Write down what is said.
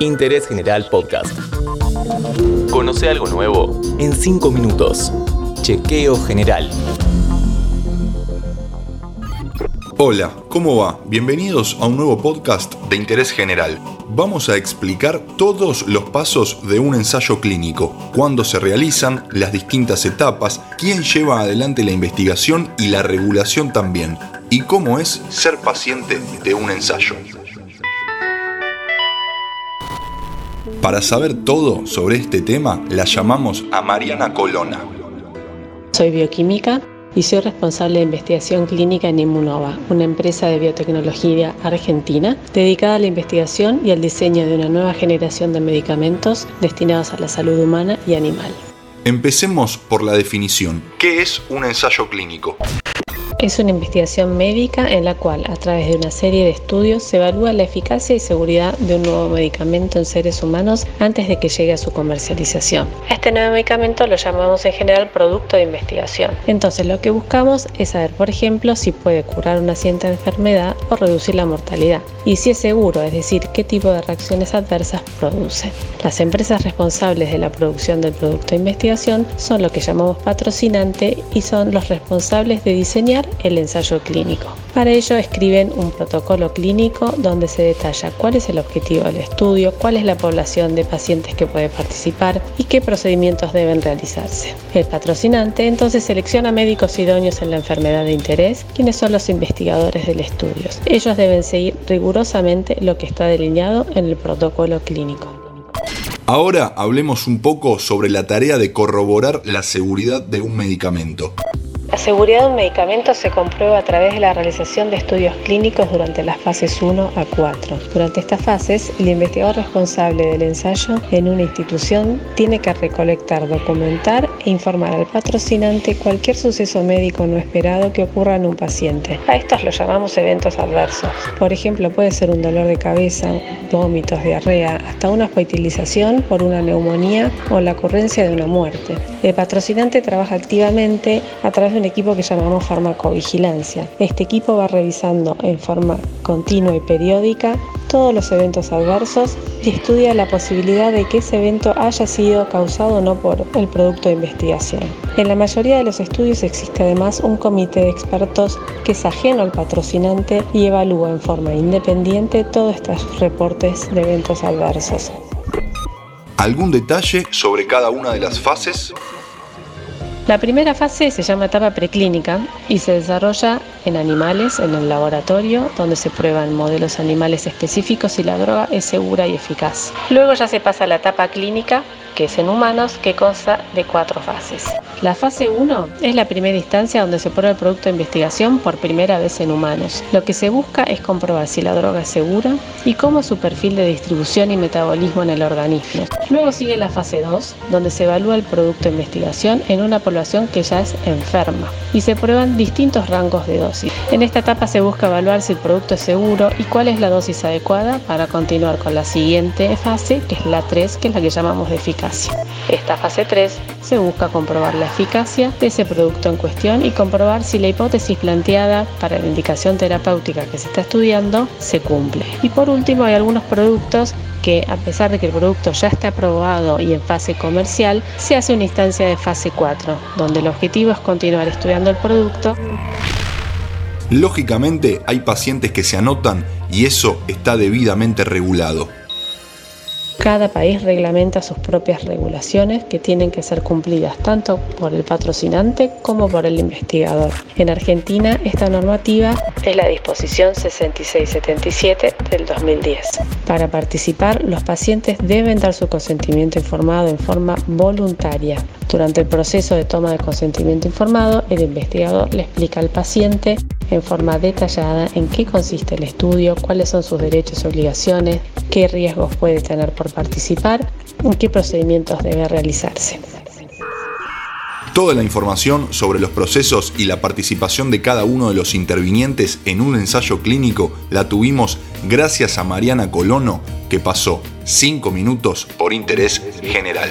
Interés General Podcast. Conoce algo nuevo en 5 minutos. Chequeo General. Hola, ¿cómo va? Bienvenidos a un nuevo podcast de Interés General. Vamos a explicar todos los pasos de un ensayo clínico, cuándo se realizan, las distintas etapas, quién lleva adelante la investigación y la regulación también, y cómo es ser paciente de un ensayo. Para saber todo sobre este tema, la llamamos a Mariana Colona. Soy bioquímica y soy responsable de investigación clínica en Immunova, una empresa de biotecnología argentina dedicada a la investigación y al diseño de una nueva generación de medicamentos destinados a la salud humana y animal. Empecemos por la definición. ¿Qué es un ensayo clínico? Es una investigación médica en la cual, a través de una serie de estudios, se evalúa la eficacia y seguridad de un nuevo medicamento en seres humanos antes de que llegue a su comercialización. Este nuevo medicamento lo llamamos en general producto de investigación. Entonces, lo que buscamos es saber, por ejemplo, si puede curar una cierta enfermedad o reducir la mortalidad. Y si es seguro, es decir, qué tipo de reacciones adversas produce. Las empresas responsables de la producción del producto de investigación son lo que llamamos patrocinante y son los responsables de diseñar el ensayo clínico. Para ello escriben un protocolo clínico donde se detalla cuál es el objetivo del estudio, cuál es la población de pacientes que puede participar y qué procedimientos deben realizarse. El patrocinante entonces selecciona médicos idóneos en la enfermedad de interés, quienes son los investigadores del estudio. Ellos deben seguir rigurosamente lo que está delineado en el protocolo clínico. Ahora hablemos un poco sobre la tarea de corroborar la seguridad de un medicamento. La seguridad de un medicamento se comprueba a través de la realización de estudios clínicos durante las fases 1 a 4. Durante estas fases, el investigador responsable del ensayo en una institución tiene que recolectar, documentar e informar al patrocinante cualquier suceso médico no esperado que ocurra en un paciente. A estos los llamamos eventos adversos. Por ejemplo, puede ser un dolor de cabeza, vómitos, diarrea, hasta una hospitalización por una neumonía o la ocurrencia de una muerte. El patrocinante trabaja activamente a través un equipo que llamamos farmacovigilancia. Este equipo va revisando en forma continua y periódica todos los eventos adversos y estudia la posibilidad de que ese evento haya sido causado o no por el producto de investigación. En la mayoría de los estudios existe además un comité de expertos que es ajeno al patrocinante y evalúa en forma independiente todos estos reportes de eventos adversos. ¿Algún detalle sobre cada una de las fases? La primera fase se llama etapa preclínica y se desarrolla en animales, en el laboratorio, donde se prueban modelos animales específicos y la droga es segura y eficaz. Luego ya se pasa a la etapa clínica, que es en humanos, que consta de cuatro fases. La fase 1 es la primera instancia donde se prueba el producto de investigación por primera vez en humanos. Lo que se busca es comprobar si la droga es segura y cómo es su perfil de distribución y metabolismo en el organismo. Luego sigue la fase 2, donde se evalúa el producto de investigación en una población que ya es enferma y se prueban distintos rangos de dosis. En esta etapa se busca evaluar si el producto es seguro y cuál es la dosis adecuada para continuar con la siguiente fase, que es la 3, que es la que llamamos de eficacia. Esta fase 3 se busca comprobar la eficacia de ese producto en cuestión y comprobar si la hipótesis planteada para la indicación terapéutica que se está estudiando se cumple. Y por último hay algunos productos que a pesar de que el producto ya está aprobado y en fase comercial, se hace una instancia de fase 4, donde el objetivo es continuar estudiando el producto. Lógicamente hay pacientes que se anotan y eso está debidamente regulado. Cada país reglamenta sus propias regulaciones que tienen que ser cumplidas tanto por el patrocinante como por el investigador. En Argentina, esta normativa es la disposición 6677 del 2010. Para participar, los pacientes deben dar su consentimiento informado en forma voluntaria. Durante el proceso de toma de consentimiento informado, el investigador le explica al paciente en forma detallada en qué consiste el estudio, cuáles son sus derechos y obligaciones, qué riesgos puede tener por participar, y qué procedimientos debe realizarse. Toda la información sobre los procesos y la participación de cada uno de los intervinientes en un ensayo clínico la tuvimos gracias a Mariana Colono, que pasó 5 minutos por interés general.